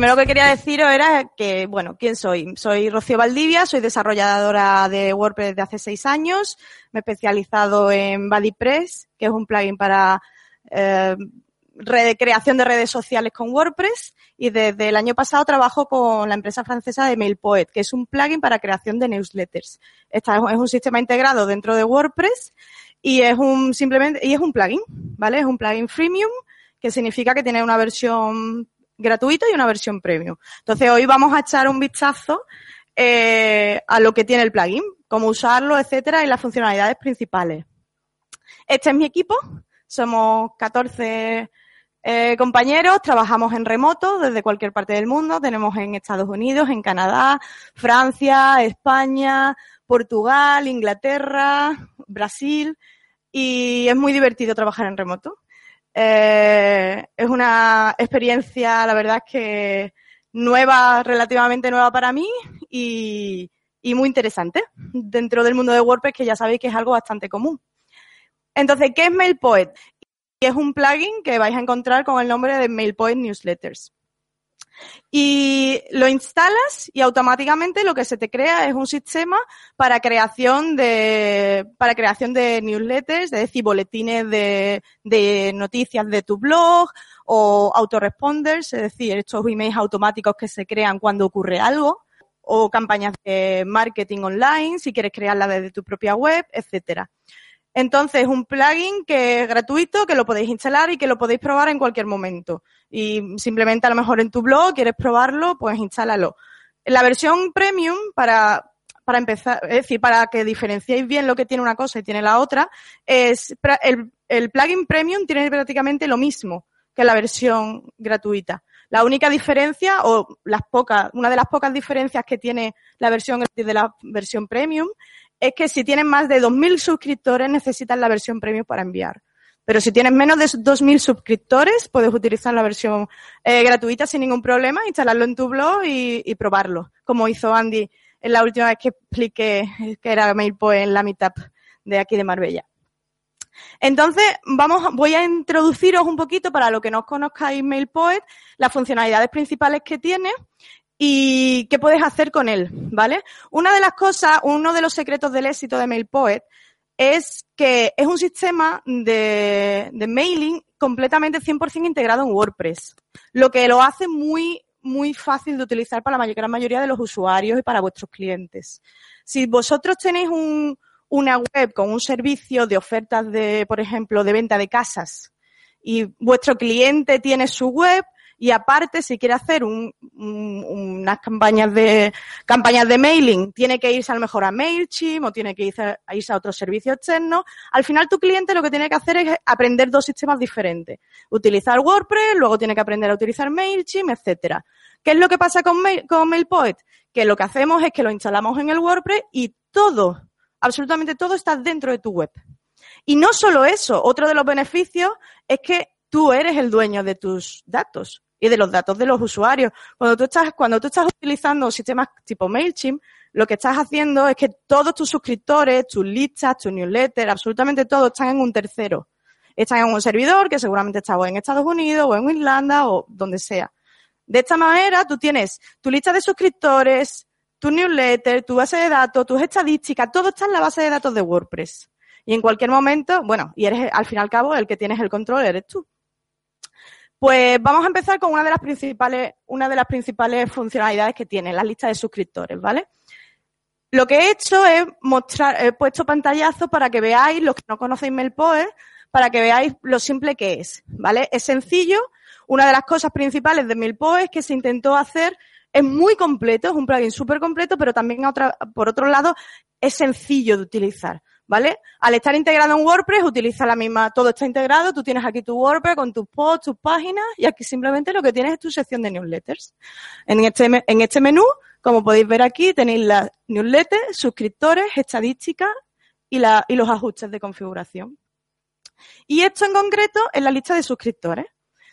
primero que quería deciros era que, bueno, ¿quién soy? Soy Rocío Valdivia, soy desarrolladora de WordPress de hace seis años, me he especializado en BuddyPress, que es un plugin para eh, creación de redes sociales con WordPress y desde el año pasado trabajo con la empresa francesa de MailPoet, que es un plugin para creación de newsletters. Esta es un sistema integrado dentro de WordPress y es un simplemente y es un plugin, ¿vale? Es un plugin freemium que significa que tiene una versión gratuita y una versión premium. Entonces hoy vamos a echar un vistazo eh, a lo que tiene el plugin, cómo usarlo, etcétera, y las funcionalidades principales. Este es mi equipo. Somos 14 eh, compañeros, trabajamos en remoto desde cualquier parte del mundo. Tenemos en Estados Unidos, en Canadá, Francia, España, Portugal, Inglaterra, Brasil. Y es muy divertido trabajar en remoto. Eh, es una experiencia, la verdad que nueva, relativamente nueva para mí y, y muy interesante dentro del mundo de WordPress, que ya sabéis que es algo bastante común. Entonces, ¿qué es MailPoet? Y es un plugin que vais a encontrar con el nombre de MailPoet Newsletters. Y lo instalas y automáticamente lo que se te crea es un sistema para creación de, para creación de newsletters, es decir, boletines de, de noticias de tu blog o autoresponders, es decir, estos emails automáticos que se crean cuando ocurre algo o campañas de marketing online, si quieres crearla desde tu propia web, etcétera. Entonces, un plugin que es gratuito, que lo podéis instalar y que lo podéis probar en cualquier momento. Y simplemente a lo mejor en tu blog quieres probarlo, pues instálalo. La versión premium para, para empezar, es decir, para que diferenciéis bien lo que tiene una cosa y tiene la otra, es el, el plugin premium tiene prácticamente lo mismo que la versión gratuita. La única diferencia, o las pocas, una de las pocas diferencias que tiene la versión de la versión premium es que si tienes más de 2.000 suscriptores necesitas la versión premium para enviar. Pero si tienes menos de 2.000 suscriptores, puedes utilizar la versión eh, gratuita sin ningún problema, instalarlo en tu blog y, probarlo, como hizo Andy en la última vez que expliqué que era MailPoint en la Meetup de aquí de Marbella. Entonces, vamos, voy a introduciros un poquito para lo que no conozcáis MailPoet, las funcionalidades principales que tiene y qué puedes hacer con él, ¿vale? Una de las cosas, uno de los secretos del éxito de MailPoet es que es un sistema de, mailing completamente 100% integrado en WordPress, lo que lo hace muy, muy fácil de utilizar para la gran mayoría de los usuarios y para vuestros clientes. Si vosotros tenéis una web con un servicio de ofertas de, por ejemplo, de venta de casas y vuestro cliente tiene su web, y aparte, si quiere hacer unas campañas de, campañas de mailing, tiene que irse a lo mejor a MailChimp o tiene que irse a, irse a otro servicio externo. Al final, tu cliente lo que tiene que hacer es aprender dos sistemas diferentes. Utilizar WordPress, luego tiene que aprender a utilizar MailChimp, etcétera. ¿Qué es lo que pasa con, con MailPoet? Que lo que hacemos es que lo instalamos en el WordPress y todo, absolutamente todo está dentro de tu web. Y no solo eso, otro de los beneficios es que tú eres el dueño de tus datos y de los datos de los usuarios. Cuando tú estás, cuando tú estás utilizando sistemas tipo MailChimp, lo que estás haciendo es que todos tus suscriptores, tus listas, tus newsletters, absolutamente todo están en un tercero. Están en un servidor que seguramente está o en Estados Unidos o en Irlanda o donde sea. De esta manera, tú tienes tu lista de suscriptores, tu newsletter, tu base de datos, tus estadísticas, todo está en la base de datos de WordPress. Y en cualquier momento, bueno, y eres al fin y al cabo el que tienes el control, eres tú. Pues vamos a empezar con una de las principales, una de las principales funcionalidades que tiene, la lista de suscriptores, ¿vale? Lo que he hecho es mostrar, he puesto pantallazo para que veáis, los que no conocéis MailPoet, para que veáis lo simple que es, ¿vale? Es sencillo. Una de las cosas principales de MailPoet que se intentó hacer es muy completo, es un plugin súper completo, pero también por otro lado es sencillo de utilizar. ¿Vale? Al estar integrado en WordPress, utiliza la misma, todo está integrado, tú tienes aquí tu WordPress con tus posts, tus páginas, y aquí simplemente lo que tienes es tu sección de newsletters. En este, en este menú, como podéis ver aquí, tenéis las newsletters, suscriptores, estadísticas y, la, y los ajustes de configuración. Y esto en concreto es la lista de suscriptores.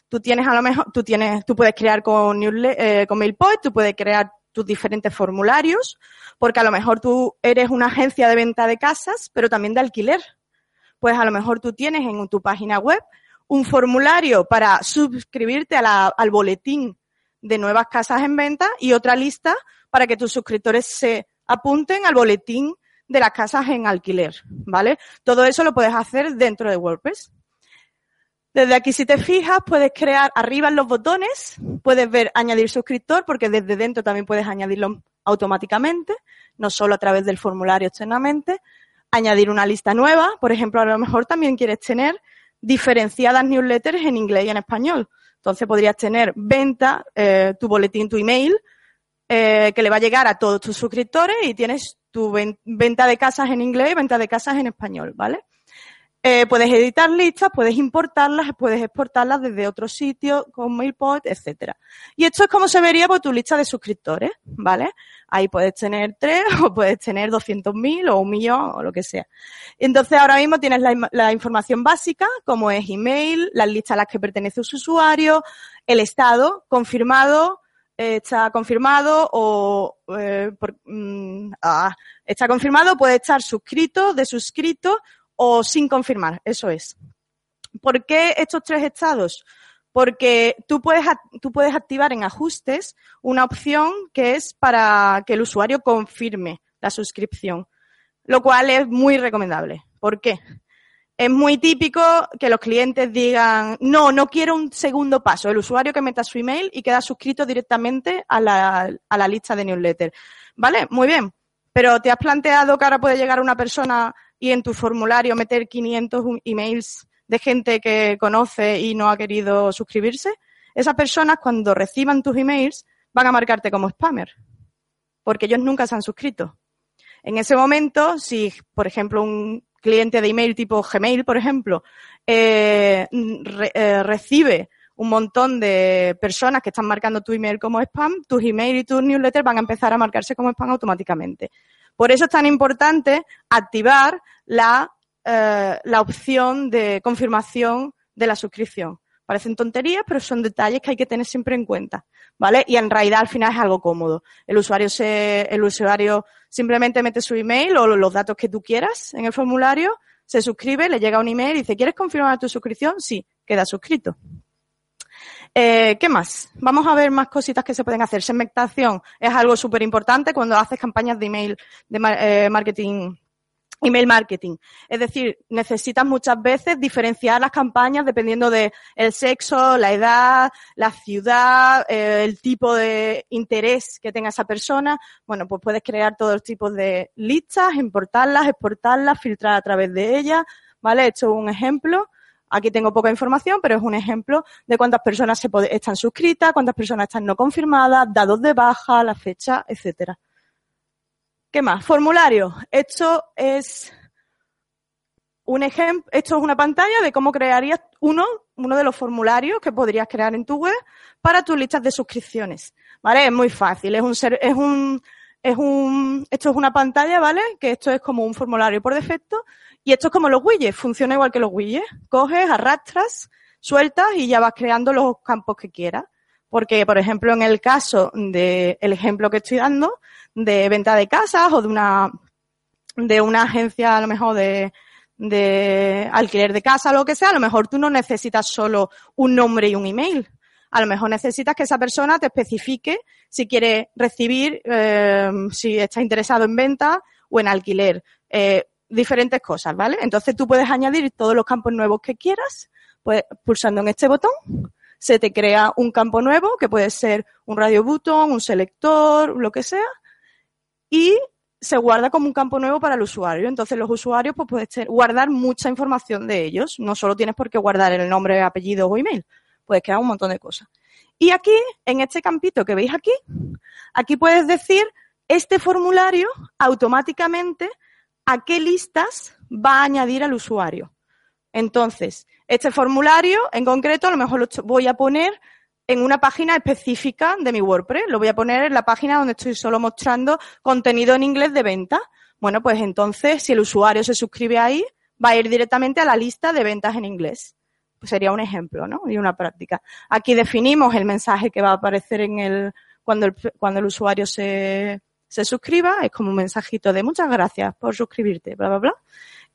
Tú tienes a lo mejor, tú tienes, tú puedes crear con, eh, con MailPoint, tú puedes crear tus diferentes formularios, porque a lo mejor tú eres una agencia de venta de casas, pero también de alquiler. Pues a lo mejor tú tienes en tu página web un formulario para suscribirte al boletín de nuevas casas en venta y otra lista para que tus suscriptores se apunten al boletín de las casas en alquiler, ¿vale? Todo eso lo puedes hacer dentro de WordPress. Desde aquí, si te fijas, puedes crear arriba en los botones, puedes ver añadir suscriptor, porque desde dentro también puedes añadirlo automáticamente, no solo a través del formulario externamente. Añadir una lista nueva, por ejemplo, a lo mejor también quieres tener diferenciadas newsletters en inglés y en español. Entonces podrías tener venta, eh, tu boletín, tu email, eh, que le va a llegar a todos tus suscriptores y tienes tu venta de casas en inglés y venta de casas en español, ¿vale? Eh, puedes editar listas, puedes importarlas, puedes exportarlas desde otro sitio con MailPoint, etcétera. Y esto es como se vería por tu lista de suscriptores, ¿vale? Ahí puedes tener tres o puedes tener 200.000 o un millón o lo que sea. Entonces ahora mismo tienes la, información básica, como es email, las listas a las que pertenece su usuario, el estado confirmado, eh, está confirmado o eh, mm, ah, está confirmado, puede estar suscrito, de suscrito o sin confirmar, eso es. ¿Por qué estos tres estados? Porque tú puedes, tú puedes activar en ajustes una opción que es para que el usuario confirme la suscripción, lo cual es muy recomendable. ¿Por qué? Es muy típico que los clientes digan, no, no quiero un segundo paso, el usuario que meta su email y queda suscrito directamente a la, a la lista de newsletter. ¿Vale? Muy bien. Pero ¿te has planteado que ahora puede llegar una persona y en tu formulario meter 500 emails de gente que conoce y no ha querido suscribirse, esas personas cuando reciban tus emails van a marcarte como spammer, porque ellos nunca se han suscrito. En ese momento, si, por ejemplo, un cliente de email tipo Gmail, por ejemplo, eh, eh, recibe un montón de personas que están marcando tu email como spam, tus emails y tus newsletters van a empezar a marcarse como spam automáticamente. Por eso es tan importante activar la, eh, la opción de confirmación de la suscripción. Parecen tonterías, pero son detalles que hay que tener siempre en cuenta, ¿vale? Y en realidad al final es algo cómodo. El usuario se, el usuario simplemente mete su email o los datos que tú quieras en el formulario, se suscribe, le llega un email y dice, ¿quieres confirmar tu suscripción? Sí, queda suscrito. Eh, ¿Qué más? Vamos a ver más cositas que se pueden hacer. Segmentación es algo súper importante cuando haces campañas de email, de eh, marketing Email marketing. Es decir, necesitas muchas veces diferenciar las campañas dependiendo de el sexo, la edad, la ciudad, eh, el tipo de interés que tenga esa persona. Bueno, pues puedes crear todos los tipos de listas, importarlas, exportarlas, filtrar a través de ellas. ¿Vale? He hecho un ejemplo. Aquí tengo poca información, pero es un ejemplo de cuántas personas se están suscritas, cuántas personas están no confirmadas, dados de baja, la fecha, etcétera. ¿Qué más? Formulario. Esto es un ejemplo, esto es una pantalla de cómo crearías uno, uno de los formularios que podrías crear en tu web para tus listas de suscripciones. ¿Vale? Es muy fácil. Es un, es un, es un, esto es una pantalla, ¿vale? Que esto es como un formulario por defecto y esto es como los widgets, funciona igual que los widgets. Coges, arrastras, sueltas y ya vas creando los campos que quieras. Porque, por ejemplo, en el caso del ejemplo que estoy dando, de venta de casas o de una, de una agencia a lo mejor de, de alquiler de casa lo que sea, a lo mejor tú no necesitas solo un nombre y un email. A lo mejor necesitas que esa persona te especifique si quiere recibir, eh, si está interesado en venta o en alquiler. Eh, diferentes cosas, ¿vale? Entonces tú puedes añadir todos los campos nuevos que quieras, pues pulsando en este botón se te crea un campo nuevo que puede ser un radio button, un selector, lo que sea, y se guarda como un campo nuevo para el usuario. Entonces los usuarios pues puedes guardar mucha información de ellos. No solo tienes por qué guardar el nombre, apellido o email. Puedes crear un montón de cosas. Y aquí, en este campito que veis aquí, aquí puedes decir este formulario automáticamente a qué listas va a añadir al usuario. Entonces, este formulario en concreto a lo mejor lo voy a poner en una página específica de mi WordPress. Lo voy a poner en la página donde estoy solo mostrando contenido en inglés de venta. Bueno, pues entonces, si el usuario se suscribe ahí, va a ir directamente a la lista de ventas en inglés. Pues sería un ejemplo, ¿no? Y una práctica. Aquí definimos el mensaje que va a aparecer en el, cuando el, cuando el usuario se, se suscriba. Es como un mensajito de muchas gracias por suscribirte, bla, bla, bla.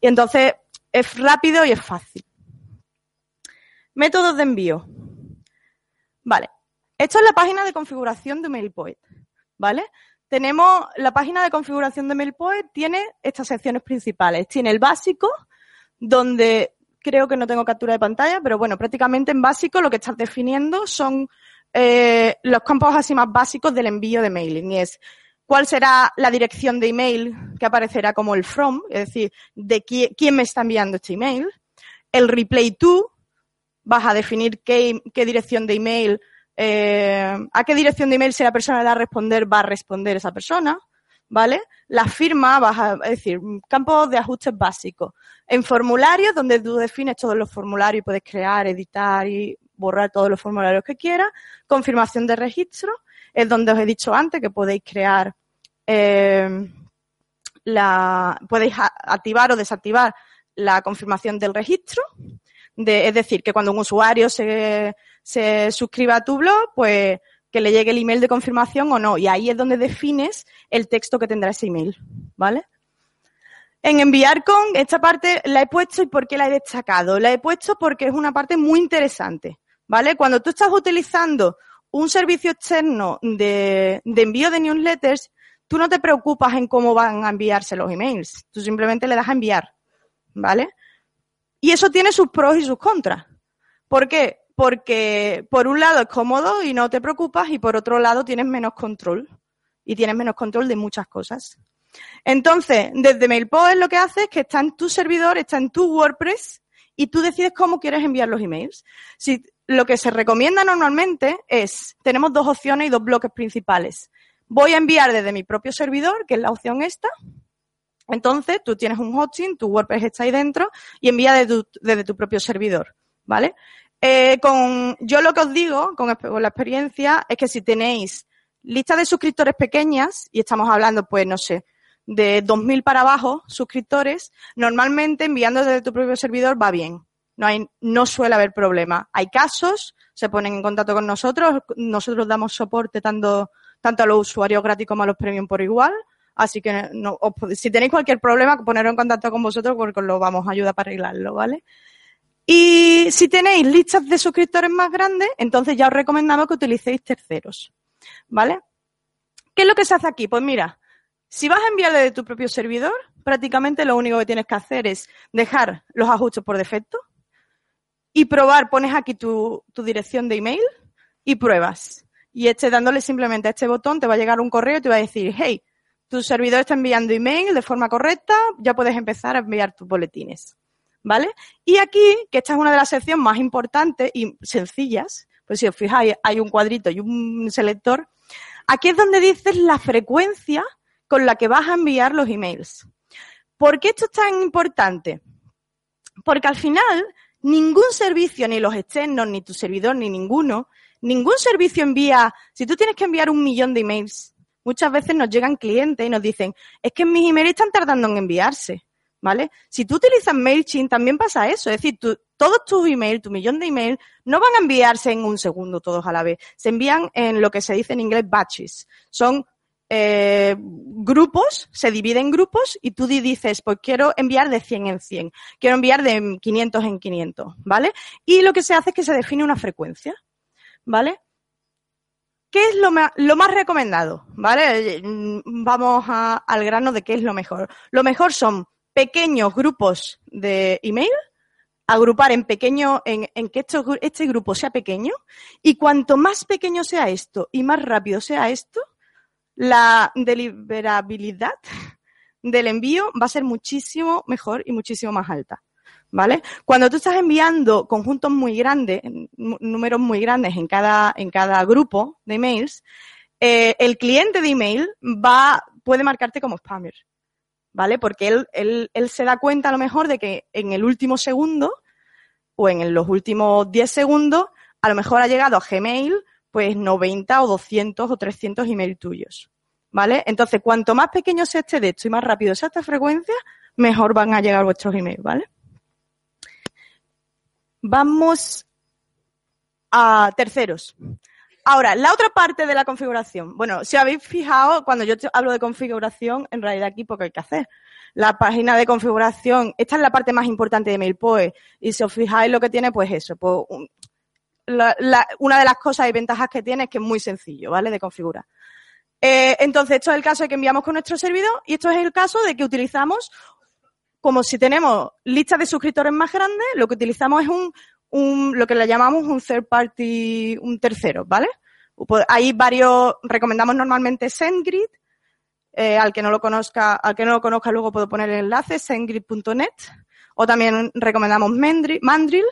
Y entonces es rápido y es fácil. Métodos de envío. Vale. Esto es la página de configuración de MailPoet, ¿vale? Tenemos la página de configuración de MailPoet, tiene estas secciones principales. Tiene el básico, donde creo que no tengo captura de pantalla, pero bueno, prácticamente en básico lo que estás definiendo son eh, los campos así más básicos del envío de mailing. Y es cuál será la dirección de email que aparecerá como el from, es decir, de quién, me está enviando este email. El replay to, vas a definir qué, dirección de email, eh, a qué dirección de email si la persona le da a responder, va a responder esa persona. ¿vale? La firma, vas a decir, campos de ajustes básicos. En formularios, donde tú defines todos los formularios puedes crear, editar y borrar todos los formularios que quieras. Confirmación de registro, es donde os he dicho antes que podéis crear eh, la, podéis activar o desactivar la confirmación del registro. Es decir, que cuando un usuario se, se suscriba a tu blog, pues que le llegue el email de confirmación o no. Y ahí es donde defines el texto que tendrá ese email, ¿vale? En enviar con, esta parte la he puesto y por qué la he destacado. La he puesto porque es una parte muy interesante, ¿vale? Cuando tú estás utilizando un servicio externo de, envío de newsletters, tú no te preocupas en cómo van a enviarse los emails. Tú simplemente le das a enviar, ¿vale? Y eso tiene sus pros y sus contras. ¿Por qué? porque por un lado es cómodo y no te preocupas y por otro lado tienes menos control y tienes menos control de muchas cosas. Entonces, desde MailPost lo que hace es que está en tu servidor, está en tu WordPress y tú decides cómo quieres enviar los emails. Si, lo que se recomienda normalmente es, tenemos dos opciones y dos bloques principales. Voy a enviar desde mi propio servidor, que es la opción esta. Entonces, tú tienes un hosting, tu WordPress está ahí dentro y envía desde tu, tu propio servidor, ¿vale? Eh, con, yo lo que os digo con, la experiencia es que si tenéis listas de suscriptores pequeñas, y estamos hablando, pues, no sé, de 2.000 para abajo suscriptores, normalmente enviando desde tu propio servidor va bien. No, suele haber problema. Hay casos, se ponen en contacto con nosotros, nosotros damos soporte tanto, tanto a los usuarios gratis como a los premium por igual. Así que no, si tenéis cualquier problema, poneros en contacto con vosotros porque os lo vamos a ayudar para arreglarlo, ¿vale? Y si tenéis listas de suscriptores más grandes, entonces ya os recomendamos que utilicéis terceros. ¿Vale? ¿Qué es lo que se hace aquí? Pues mira, si vas a enviar desde tu propio servidor, prácticamente lo único que tienes que hacer es dejar los ajustes por defecto y probar, pones aquí tu, dirección de email y pruebas. Y este dándole simplemente a este botón te va a llegar un correo y te va a decir, hey, tu servidor está enviando email de forma correcta, ya puedes empezar a enviar tus boletines. ¿vale? Y aquí, que esta es una de las secciones más importantes y sencillas, pues si os fijáis, hay un cuadrito y un selector, aquí es donde dices la frecuencia con la que vas a enviar los emails. ¿Por qué esto es tan importante? Porque al final, ningún servicio, ni los externos, ni tu servidor, ni ninguno, ningún servicio envía, si tú tienes que enviar un millón de emails, muchas veces nos llegan clientes y nos dicen, es que mis emails están tardando en enviarse. ¿vale? Si tú utilizas MailChimp, también pasa eso. Es decir, todos tus emails, tu millón de emails, no van a enviarse en un segundo todos a la vez. Se envían en lo que se dice en inglés batches. Son eh, grupos, se dividen en grupos y tú dices, pues quiero enviar de 100 en 100, quiero enviar de 500 en 500, ¿vale? Y lo que se hace es que se define una frecuencia, ¿vale? ¿Qué es lo más, lo más recomendado? ¿Vale? Mm, vamos al grano de qué es lo mejor. Lo mejor son pequeños grupos de email, agrupar en pequeño, en, que este grupo sea pequeño, y cuanto más pequeño sea esto y más rápido sea esto, la deliberabilidad del envío va a ser muchísimo mejor y muchísimo más alta. ¿Vale? Cuando tú estás enviando conjuntos muy grandes, números muy grandes en cada, en cada grupo de emails, eh, el cliente de email va, puede marcarte como spammer. ¿vale? Porque él, él, él se da cuenta a lo mejor de que en el último segundo o en los últimos 10 segundos, a lo mejor ha llegado a Gmail pues 90 o 200 o 300 emails tuyos, ¿vale? Entonces, cuanto más pequeño sea este de esto y más rápido sea esta frecuencia, mejor van a llegar vuestros emails, ¿vale? Vamos a terceros. Ahora, la otra parte de la configuración. Bueno, si habéis fijado, cuando yo hablo de configuración, en realidad aquí poco hay que hacer. La página de configuración, esta es la parte más importante de MailPoe. Y si os fijáis lo que tiene, pues eso, pues una de las cosas y ventajas que tiene es que es muy sencillo, ¿vale? De configurar. Eh, entonces, esto es el caso de que enviamos con nuestro servidor y esto es el caso de que utilizamos, como si tenemos listas de suscriptores más grandes, lo que utilizamos es un, un lo que le llamamos un third party, un tercero, ¿vale? Pues hay varios, recomendamos normalmente SendGrid, eh, al que no lo conozca, al que no lo conozca luego puedo poner el enlace, sendgrid.net, o también recomendamos Mandrill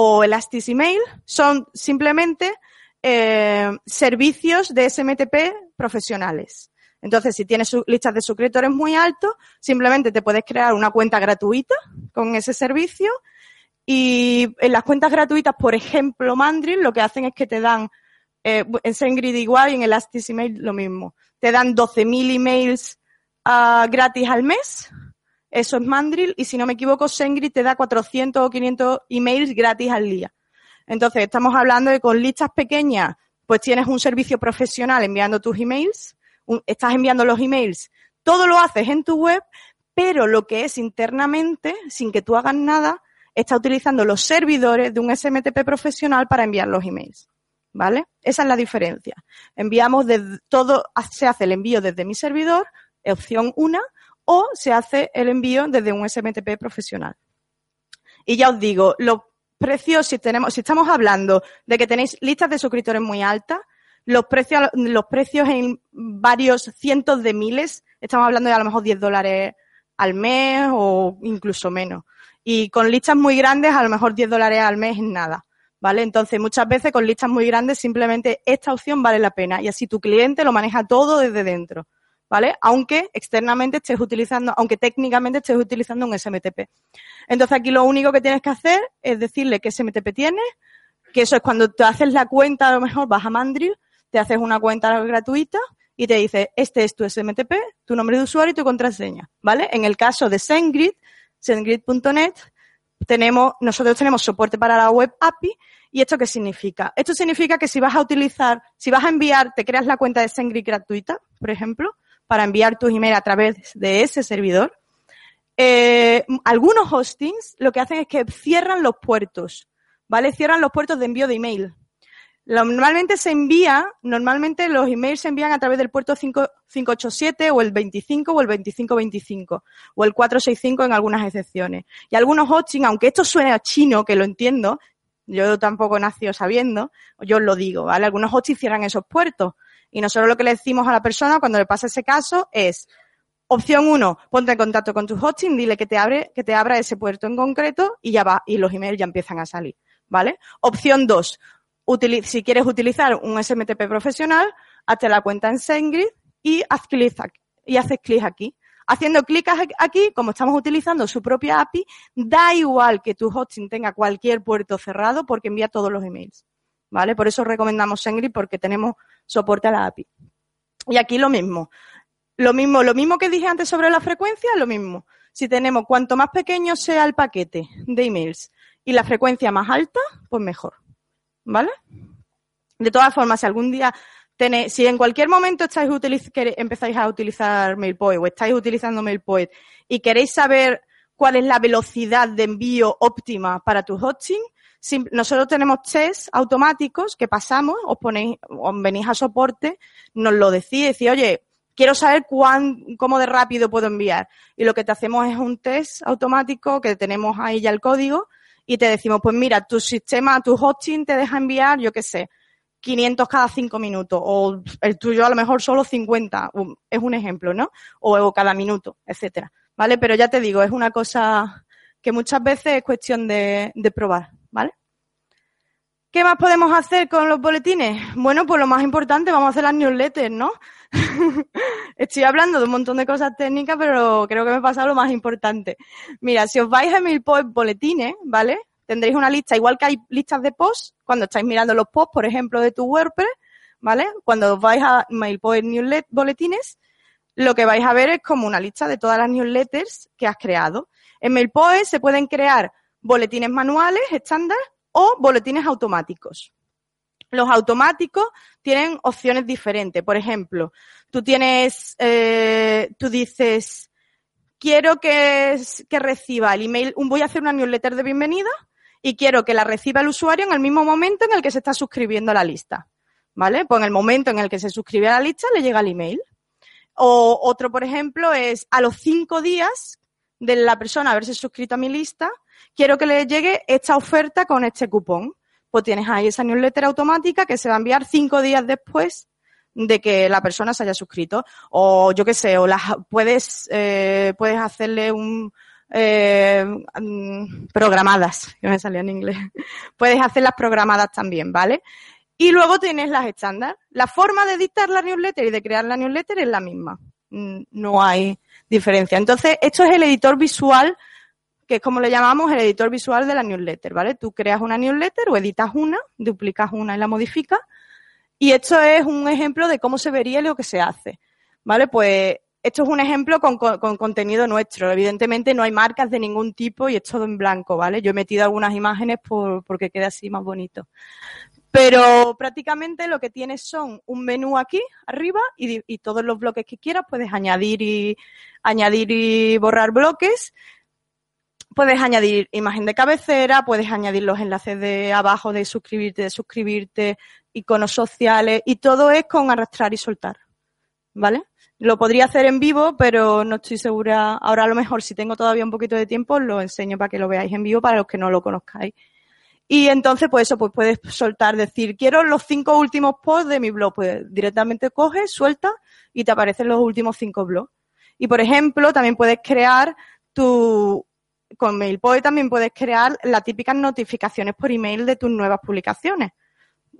o Elastic Email. Son simplemente eh, servicios de SMTP profesionales. Entonces, si tienes listas de suscriptores muy altos, simplemente te puedes crear una cuenta gratuita con ese servicio. Y en las cuentas gratuitas, por ejemplo, Mandrill, lo que hacen es que te dan, eh, en SendGrid igual y en Elastic Email lo mismo, te dan 12.000 emails uh, gratis al mes. Eso es Mandrill. Y si no me equivoco, SendGrid te da 400 o 500 emails gratis al día. Entonces, estamos hablando de con listas pequeñas, pues tienes un servicio profesional enviando tus emails, estás enviando los emails, todo lo haces en tu web, pero lo que es internamente, sin que tú hagas nada, está utilizando los servidores de un SMTP profesional para enviar los emails. ¿Vale? Esa es la diferencia. Enviamos de todo, se hace el envío desde mi servidor, opción 1, o se hace el envío desde un SMTP profesional. Y ya os digo, los precios, si tenemos, si estamos hablando de que tenéis listas de suscriptores muy altas, los precios, los precios en varios cientos de miles, estamos hablando de a lo mejor 10 dólares al mes o incluso menos. Y con listas muy grandes, a lo mejor 10 dólares al mes es nada. ¿Vale? Entonces, muchas veces con listas muy grandes, simplemente esta opción vale la pena y así tu cliente lo maneja todo desde dentro. ¿Vale? Aunque externamente estés utilizando, aunque técnicamente estés utilizando un SMTP. Entonces aquí lo único que tienes que hacer es decirle qué SMTP tienes, que eso es cuando te haces la cuenta, a lo mejor vas a Mandrill, te haces una cuenta gratuita y te dice, este es tu SMTP, tu nombre de usuario y tu contraseña, ¿vale? En el caso de SendGrid, sendgrid.net, tenemos, nosotros tenemos soporte para la web API ¿Y esto qué significa? Esto significa que si vas a utilizar, si vas a enviar, te creas la cuenta de SendGrid gratuita, por ejemplo, para enviar tus emails a través de ese servidor. Eh, algunos hostings lo que hacen es que cierran los puertos, ¿vale? Cierran los puertos de envío de email. Normalmente se envía, normalmente los emails se envían a través del puerto 587 o el 25 o el 2525 o el 465 en algunas excepciones. Y algunos hostings, aunque esto suene a chino, que lo entiendo, yo tampoco nací sabiendo, yo os lo digo, ¿vale? Algunos hostings cierran esos puertos. Y nosotros lo que le decimos a la persona cuando le pasa ese caso es, opción uno, ponte en contacto con tu hosting, dile que te abre, que te abra ese puerto en concreto y ya va, y los emails ya empiezan a salir, ¿vale? Opción dos, si quieres utilizar un SMTP profesional, hazte la cuenta en SendGrid y haz clic y haces clic aquí. Haciendo clic aquí, como estamos utilizando su propia API, da igual que tu hosting tenga cualquier puerto cerrado porque envía todos los emails. ¿vale? Por eso recomendamos SendGrid porque tenemos soporte a la API. Y aquí lo mismo. Lo mismo, lo mismo que dije antes sobre la frecuencia, lo mismo. Si tenemos cuanto más pequeño sea el paquete de emails y la frecuencia más alta, pues mejor. ¿Vale? De todas formas, si algún día tenéis, si en cualquier momento estáis empezáis a utilizar MailPoet o estáis utilizando MailPoet y queréis saber cuál es la velocidad de envío óptima para tu hosting, nosotros tenemos test automáticos que pasamos, os ponéis, os venís a soporte, nos lo decís, decís, oye, quiero saber cuán, cómo de rápido puedo enviar. Y lo que te hacemos es un test automático que tenemos ahí ya el código y te decimos, pues mira, tu sistema, tu hosting te deja enviar, yo qué sé, 500 cada 5 minutos o el tuyo a lo mejor solo 50, es un ejemplo, ¿no? O, cada minuto, etcétera. ¿Vale? Pero ya te digo, es una cosa que muchas veces es cuestión de probar. ¿Vale? ¿Qué más podemos hacer con los boletines? Bueno, pues lo más importante, vamos a hacer las newsletters, ¿no? Estoy hablando de un montón de cosas técnicas, pero creo que me he pasado lo más importante. Mira, si os vais a MailPoet boletines, ¿vale? Tendréis una lista, igual que hay listas de posts, cuando estáis mirando los posts, por ejemplo, de tu WordPress, ¿vale? Cuando os vais a MailPoet Newsletter boletines, lo que vais a ver es como una lista de todas las newsletters que has creado. En MailPoet se pueden crear boletines manuales estándar o boletines automáticos. Los automáticos tienen opciones diferentes. Por ejemplo, tú tienes, eh, tú dices, quiero que, que reciba el email, voy a hacer una newsletter de bienvenida y quiero que la reciba el usuario en el mismo momento en el que se está suscribiendo a la lista. ¿Vale? Pues en el momento en el que se suscribe a la lista le llega el email. O otro, por ejemplo, es a los cinco días de la persona haberse suscrito a mi lista, quiero que le llegue esta oferta con este cupón. Pues tienes ahí esa newsletter automática que se va a enviar cinco días después de que la persona se haya suscrito. O yo qué sé, o las puedes, eh, puedes hacerle un, eh, mm, programadas, que me salía en inglés. Puedes hacerlas programadas también, ¿vale? Y luego tienes las estándar. La forma de editar la newsletter y de crear la newsletter es la misma. Mm, no hay diferencia. Entonces, esto es el editor visual, que es como le llamamos el editor visual de la newsletter, ¿vale? Tú creas una newsletter o editas una, duplicas una y la modificas. Y esto es un ejemplo de cómo se vería lo que se hace, ¿vale? Pues esto es un ejemplo con, contenido nuestro. Evidentemente no hay marcas de ningún tipo y es todo en blanco, ¿vale? Yo he metido algunas imágenes por, porque quede así más bonito. Pero prácticamente lo que tienes son un menú aquí arriba y, todos los bloques que quieras puedes añadir y añadir y borrar bloques. Puedes añadir imagen de cabecera, puedes añadir los enlaces de abajo de suscribirte, de suscribirte, iconos sociales y todo es con arrastrar y soltar. ¿Vale? Lo podría hacer en vivo, pero no estoy segura. Ahora a lo mejor si tengo todavía un poquito de tiempo lo enseño para que lo veáis en vivo para los que no lo conozcáis. Y entonces, pues eso, pues puedes soltar, decir, quiero los cinco últimos posts de mi blog. Pues directamente coges, suelta y te aparecen los últimos cinco blogs. Y por ejemplo, también puedes crear tu, con MailPoet también puedes crear las típicas notificaciones por email de tus nuevas publicaciones.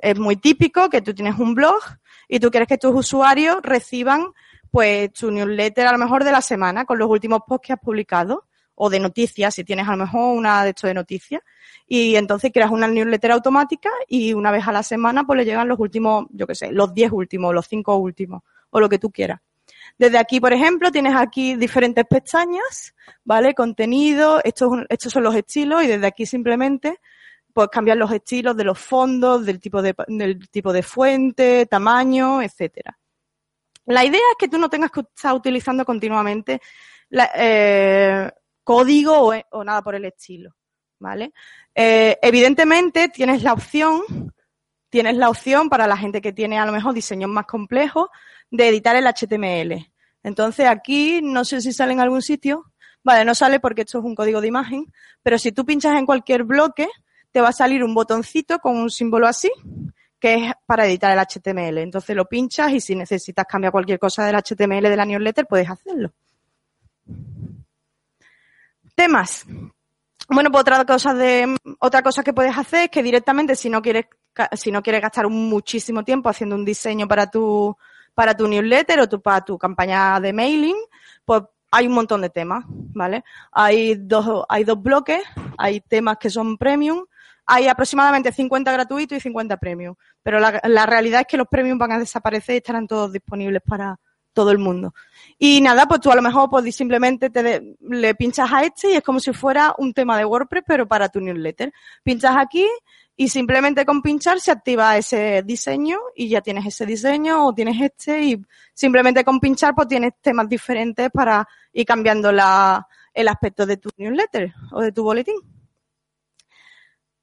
Es muy típico que tú tienes un blog y tú quieres que tus usuarios reciban pues tu newsletter a lo mejor de la semana con los últimos posts que has publicado o de noticias, si tienes a lo mejor una de esto de noticias. Y entonces creas una newsletter automática y una vez a la semana pues le llegan los últimos, yo qué sé, los 10 últimos, los 5 últimos o lo que tú quieras. Desde aquí, por ejemplo, tienes aquí diferentes pestañas, ¿vale? Contenido, estos, estos son los estilos y desde aquí simplemente pues cambiar los estilos de los fondos, del tipo de, del tipo de fuente, tamaño, etcétera. La idea es que tú no tengas que estar utilizando continuamente eh, código o, nada por el estilo, ¿vale? Eh, evidentemente tienes la opción, tienes la opción para la gente que tiene a lo mejor diseños más complejos de editar el HTML. Entonces aquí, no sé si sale en algún sitio, vale, no sale porque esto es un código de imagen, pero si tú pinchas en cualquier bloque, te va a salir un botoncito con un símbolo así, que es para editar el HTML. Entonces lo pinchas y si necesitas cambiar cualquier cosa del HTML de la newsletter, puedes hacerlo. Temas. Bueno, pues otra cosa de, otra cosa que puedes hacer es que directamente si no quieres, si no quieres gastar muchísimo tiempo haciendo un diseño para tu, para tu newsletter o tu, para tu campaña de mailing, pues hay un montón de temas, ¿vale? Hay dos, hay dos bloques, hay temas que son premium, hay aproximadamente 50 gratuitos y 50 premium, pero la, la realidad es que los premium van a desaparecer y estarán todos disponibles para, todo el mundo. Y nada, pues tú a lo mejor pues simplemente te le pinchas a este y es como si fuera un tema de WordPress, pero para tu newsletter. Pinchas aquí y simplemente con pinchar se activa ese diseño y ya tienes ese diseño o tienes este y simplemente con pinchar pues tienes temas diferentes para ir cambiando el aspecto de tu newsletter o de tu boletín.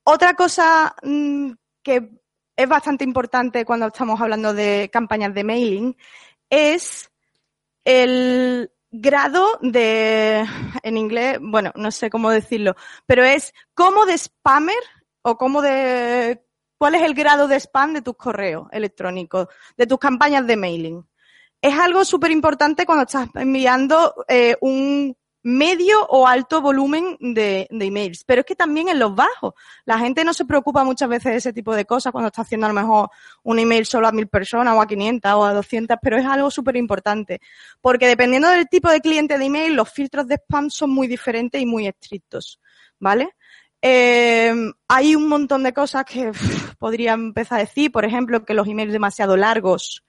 Otra cosa mm, que es bastante importante cuando estamos hablando de campañas de mailing es el grado de, en inglés, bueno, no sé cómo decirlo, pero es cómo de spammer o cómo de, cuál es el grado de spam de tus correos electrónicos, de tus campañas de mailing. Es algo súper importante cuando estás enviando eh, un medio o alto volumen de, emails, pero es que también en los bajos. La gente no se preocupa muchas veces de ese tipo de cosas cuando está haciendo a lo mejor un email solo a mil personas o a 500 o a 200, pero es algo súper importante, porque dependiendo del tipo de cliente de email, los filtros de spam son muy diferentes y muy estrictos, ¿vale? Eh, hay un montón de cosas que podría empezar a decir, por ejemplo, que los emails demasiado largos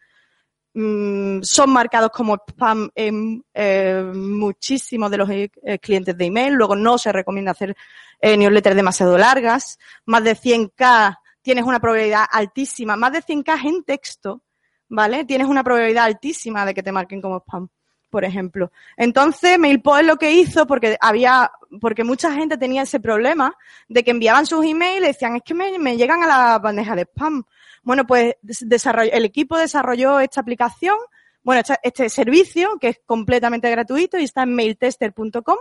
Mm, son marcados como spam en eh, muchísimos de los eh, clientes de email. Luego no se recomienda hacer eh, newsletters demasiado largas. Más de 100K tienes una probabilidad altísima. Más de 100K en texto, ¿vale? Tienes una probabilidad altísima de que te marquen como spam. por ejemplo. Entonces, MailPost lo que hizo, porque había, porque mucha gente tenía ese problema de que enviaban sus emails y decían, es que me llegan a la bandeja de spam. Bueno, pues el equipo desarrolló esta aplicación, bueno, este servicio que es completamente gratuito y está en mailtester.com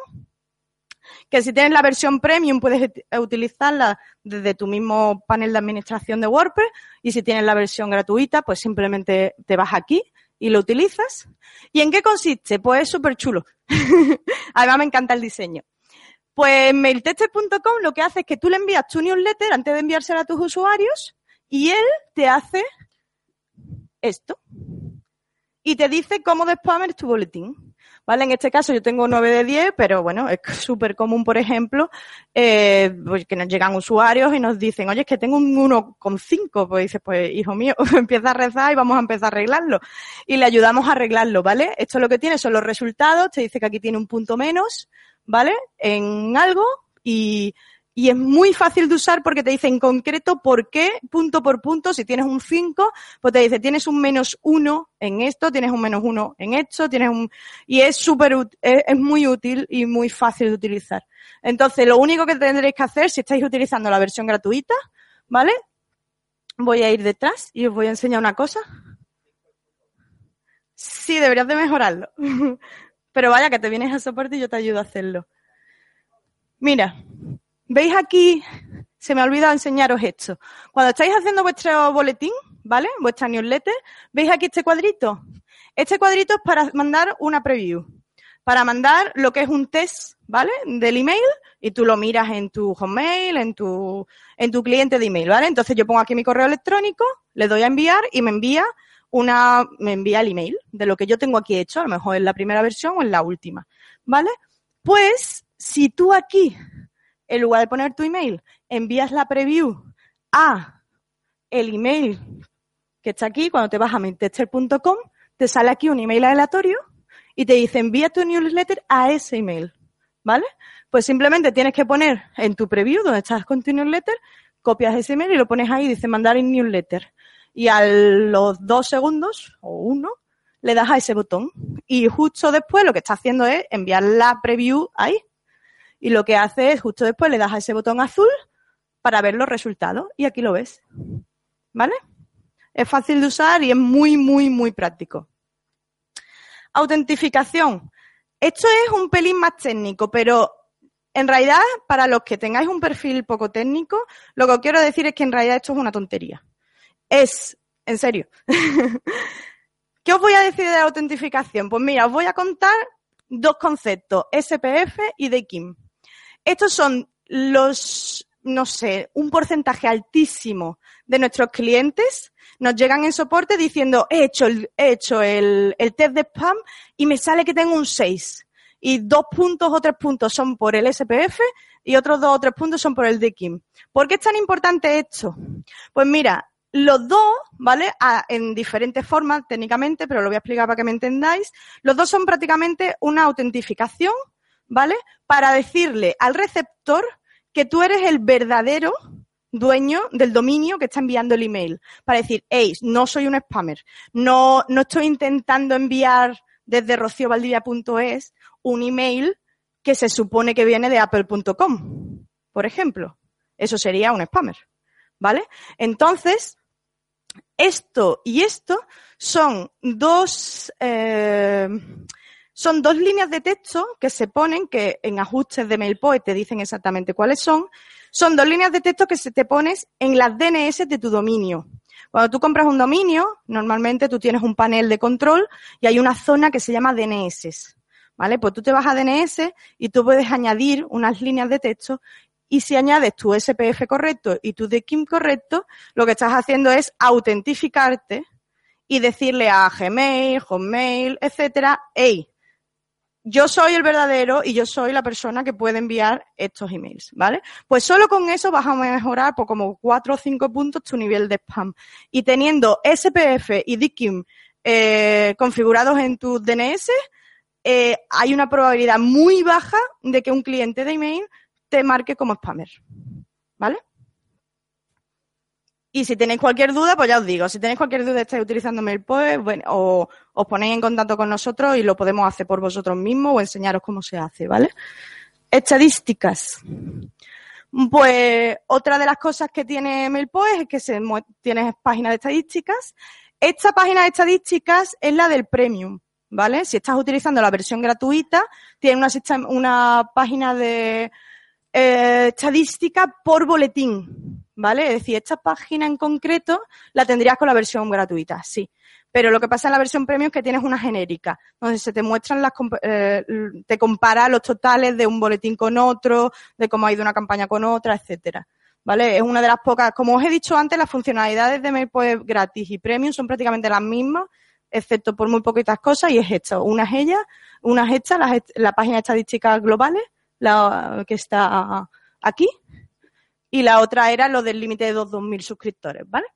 que si tienes la versión premium puedes utilizarla desde tu mismo panel de administración de WordPress y si tienes la versión gratuita, pues simplemente te vas aquí y lo utilizas. ¿Y en qué consiste? Pues es súper chulo. Además me encanta el diseño. Pues mailtester.com lo que hace es que tú le envías tu newsletter antes de enviársela a tus usuarios y él te hace esto. Y te dice cómo de spammer es tu boletín. ¿vale? En este caso yo tengo 9 de 10, pero bueno, es súper común, por ejemplo, eh, pues que nos llegan usuarios y nos dicen, oye, es que tengo un 1,5. Pues dices, pues hijo mío, empieza a rezar y vamos a empezar a arreglarlo. Y le ayudamos a arreglarlo, ¿vale? Esto lo que tiene son los resultados, te dice que aquí tiene un punto menos, ¿vale? En algo y y es muy fácil de usar porque te dice en concreto por qué, punto por punto, si tienes un 5, pues te dice tienes un menos 1 en esto, tienes un menos 1 en esto, tienes un... Y es súper, es, muy útil y muy fácil de utilizar. Entonces, lo único que tendréis que hacer si estáis utilizando la versión gratuita, ¿vale? Voy a ir detrás y os voy a enseñar una cosa. Sí, deberías de mejorarlo. Pero vaya, que te vienes a soporte y yo te ayudo a hacerlo. Mira, ¿Veis aquí? Se me ha olvidado enseñaros esto. Cuando estáis haciendo vuestro boletín, ¿vale? Vuestra newsletter, ¿veis aquí este cuadrito? Este cuadrito es para mandar una preview. Para mandar lo que es un test, ¿vale? Del email y tú lo miras en tu hotmail, en tu, en tu cliente de email, ¿vale? Entonces yo pongo aquí mi correo electrónico, le doy a enviar y me envía una, me envía el email de lo que yo tengo aquí hecho, a lo mejor en la primera versión o en la última, ¿vale? Pues, si tú aquí en lugar de poner tu email, envías la preview a el email que está aquí, cuando te vas a mintester.com, te sale aquí un email aleatorio y te dice envía tu newsletter a ese email, ¿vale? Pues simplemente tienes que poner en tu preview, donde estás con tu newsletter, copias ese email y lo pones ahí dice mandar en newsletter. Y a los dos segundos, o uno, le das a ese botón. Y justo después lo que está haciendo es enviar la preview ahí y lo que hace es justo después le das a ese botón azul para ver los resultados y aquí lo ves. ¿Vale? Es fácil de usar y es muy, muy, muy práctico. Autentificación. Esto es un pelín más técnico, pero en realidad, para los que tengáis un perfil poco técnico, lo que quiero decir es que en realidad esto es una tontería. Es, en serio. ¿Qué os voy a decir de la autentificación? Pues mira, os voy a contar dos conceptos, SPF y DKIM. Estos son los, no sé, un porcentaje altísimo de nuestros clientes nos llegan en soporte diciendo, he hecho el, he hecho el, el test de spam y me sale que tengo un 6. Y dos puntos o tres puntos son por el SPF y otros dos o tres puntos son por el DKIM. ¿Por qué es tan importante esto? Pues mira, los dos, ¿vale? en diferentes formas técnicamente, pero lo voy a explicar para que me entendáis. Los dos son prácticamente una autentificación ¿vale? Para decirle al receptor que tú eres el verdadero dueño del dominio que está enviando el email. Para decir, hey, no soy un spammer. No, no estoy intentando enviar desde rociovaldivia.es un email que se supone que viene de apple.com, por ejemplo. Eso sería un spammer. ¿Vale? Entonces, esto y esto son dos, eh, son dos líneas de texto que se ponen, que en ajustes de MailPoint te dicen exactamente cuáles son. Son dos líneas de texto que se te pones en las DNS de tu dominio. Cuando tú compras un dominio, normalmente tú tienes un panel de control y hay una zona que se llama DNS. ¿Vale? Pues tú te vas a DNS y tú puedes añadir unas líneas de texto y si añades tu SPF correcto y tu DKIM correcto, lo que estás haciendo es autentificarte y decirle a Gmail, Hotmail, etcétera, hey, yo soy el verdadero y yo soy la persona que puede enviar estos emails, ¿vale? Pues solo con eso vas a mejorar por como cuatro o cinco puntos tu nivel de spam. Y teniendo SPF y DKIM eh, configurados en tu DNS, eh, hay una probabilidad muy baja de que un cliente de email te marque como spammer, ¿vale? Y si tenéis cualquier duda, pues ya os digo, si tenéis cualquier duda estáis utilizando MailPoet, bueno, o os ponéis en contacto con nosotros y lo podemos hacer por vosotros mismos o enseñaros cómo se hace, ¿vale? Estadísticas. Pues otra de las cosas que tiene MailPoet es que se tienes páginas de estadísticas. Esta página de estadísticas es la del Premium, ¿vale? Si estás utilizando la versión gratuita, tiene una, una página de eh, estadística por boletín, ¿vale? Es decir, esta página en concreto la tendrías con la versión gratuita, sí. Pero lo que pasa en la versión premium es que tienes una genérica, donde se te muestran las, eh, te compara los totales de un boletín con otro, de cómo ha ido una campaña con otra, etcétera. ¿Vale? Es una de las pocas, como os he dicho antes, las funcionalidades de MailPoet gratis y premium son prácticamente las mismas, excepto por muy poquitas cosas, y es esto. Una es ella, una es esta, la, la página de estadísticas globales, la que está aquí, y la otra era lo del límite de 2.000 suscriptores, ¿vale?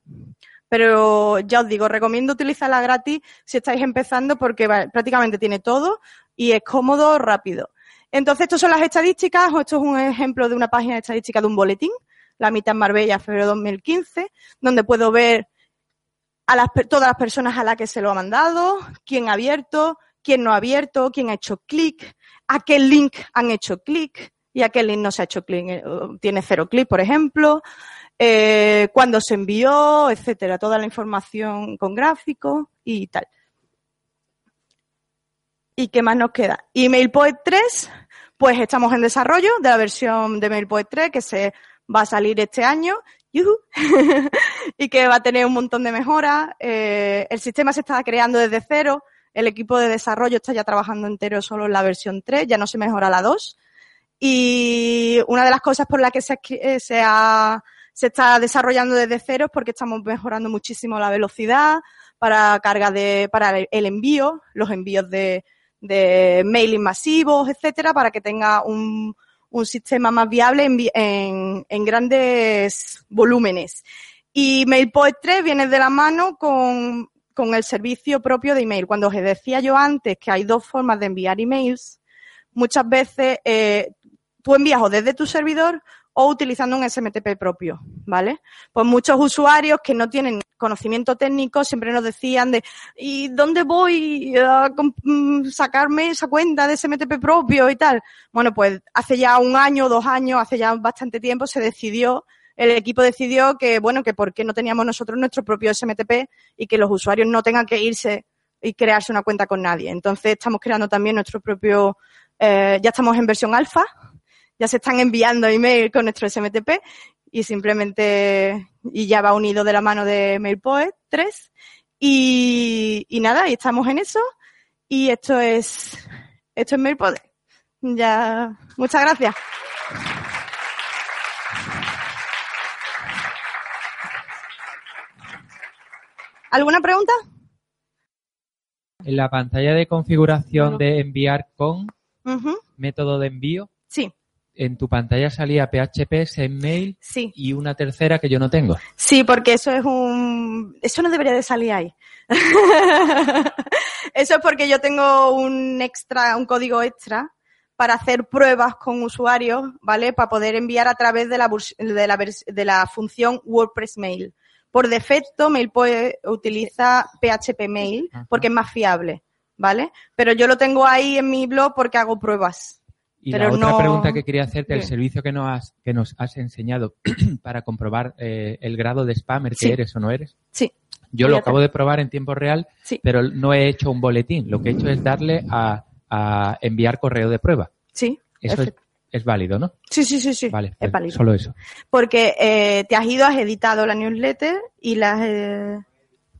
Pero ya os digo, recomiendo utilizarla gratis si estáis empezando porque prácticamente tiene todo y es cómodo, rápido. Entonces, estas son las estadísticas, o esto es un ejemplo de una página de estadística de un boletín, la mitad en Marbella, febrero de 2015, donde puedo ver a las, todas las personas a las que se lo ha mandado, quién ha abierto, quién no ha abierto, quién ha hecho clic, a qué link han hecho clic, y aquel link no se ha hecho clic, eh, tiene cero clic, por ejemplo, eh, cuándo se envió, etcétera, toda la información con gráfico y tal. ¿Y qué más nos queda? MailPoet 3, pues estamos en desarrollo de la versión de MailPoet 3 que se va a salir este año y que va a tener un montón de mejoras. Eh, el sistema se está creando desde cero. El equipo de desarrollo está ya trabajando entero solo en la versión 3, ya no se mejora la 2. Y una de las cosas por las que se, eh, se, ha, se está desarrollando desde cero es porque estamos mejorando muchísimo la velocidad para carga de, para el envío, los envíos de, de mailing masivos, etcétera, para que tenga un, un sistema más viable en, en, grandes volúmenes. Y MailPoet 3 viene de la mano con, con el servicio propio de email. Cuando os decía yo antes que hay dos formas de enviar emails, muchas veces eh, tú envías o desde tu servidor o utilizando un SMTP propio, ¿vale? Pues muchos usuarios que no tienen conocimiento técnico siempre nos decían de ¿y dónde voy a mm, sacarme esa cuenta de SMTP propio y tal? Bueno, pues hace ya un año, dos años, hace ya bastante tiempo se decidió el equipo decidió que, bueno, que por qué no teníamos nosotros nuestro propio SMTP y que los usuarios no tengan que irse y crearse una cuenta con nadie. Entonces estamos creando también nuestro propio, eh, ya estamos en versión alfa, ya se están enviando email con nuestro SMTP y simplemente, y ya va unido de la mano de MailPoet 3. Y, y nada, y estamos en eso. Y esto es, esto es MailPoet. Ya, muchas gracias. ¿Alguna pregunta? En la pantalla de configuración de enviar con método de envío. Sí en tu pantalla salía PHP, SendMail sí. y una tercera que yo no tengo. Sí, porque eso es un... Eso no debería de salir ahí. eso es porque yo tengo un extra, un código extra para hacer pruebas con usuarios, ¿vale? Para poder enviar a través de la, de la, de la función WordPress Mail. Por defecto, MailPoint utiliza PHP Mail porque es más fiable, ¿vale? Pero yo lo tengo ahí en mi blog porque hago pruebas. Y la otra pregunta que quería hacerte, el servicio que nos has, que nos has enseñado para comprobar eh, el grado de spammer que eres o no eres. Sí. Yo lo acabo de probar en tiempo real, pero no he hecho un boletín. Lo que he hecho es darle a, enviar correo de prueba. Sí. Eso es, válido, ¿no? Sí, sí, sí, sí. Vale, es pues válido. Solo eso. Porque eh, te has ido, has editado la newsletter y las... Eh...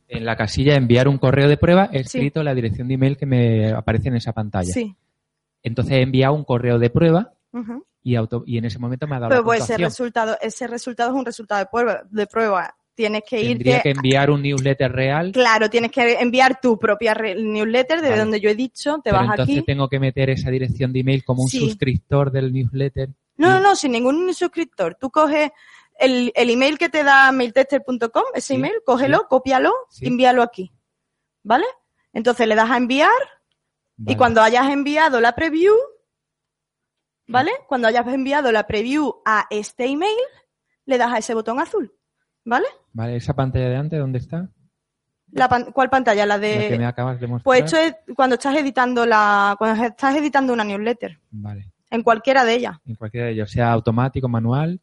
En la casilla enviar un correo de prueba he escrito la dirección de email que me aparece en esa pantalla. Sí. Entonces he enviado un correo de prueba y, auto, y en ese momento me ha dado Pero la pues ese resultado, ese resultado es un resultado de prueba. De prueba. Tienes que ir. Tendría que enviar un newsletter real. Claro, tienes que enviar tu propia newsletter de donde yo he dicho, te vas entonces aquí. Entonces tengo que meter esa dirección de email como un suscriptor del newsletter. No, no, no, sin ningún suscriptor. Tú coges el, el email que te da mailtester.com, ese email, cógelo, cópialo, envíalo aquí. ¿Vale? Entonces le das a enviar y cuando hayas enviado la preview, ¿vale? Cuando hayas enviado la preview a este email, le das a ese botón azul, ¿vale? Vale, ¿esa pantalla de antes dónde está? La pan- ¿Cuál pantalla? La de... La que me acabas de mostrar. Pues esto es cuando estás editando la, cuando estás editando una newsletter, Vale, en cualquiera de ellas. en cualquiera de ellos, sea automático, manual,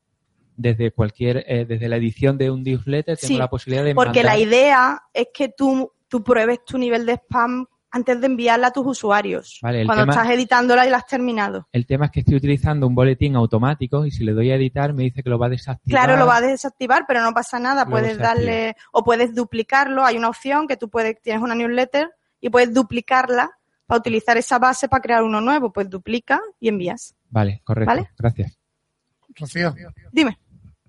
desde cualquier, eh, desde la edición de un newsletter tengo Sí, la posibilidad de Porque mandar- la idea es que tú, tú pruebes tu nivel de spam antes de enviarla a tus usuarios. Vale, cuando tema- estás editándola y la has terminado. El tema es que estoy utilizando un boletín automático y si le doy a editar me dice que lo va a desactivar. Claro, lo vas a desactivar, pero no pasa nada. Puedes darle, o puedes duplicarlo. Hay una opción que tú puedes, tienes una newsletter y puedes duplicarla para utilizar esa base para crear uno nuevo. Pues duplica y envías. Vale, correcto. ¿Vale? Gracias. Rocío, Dime.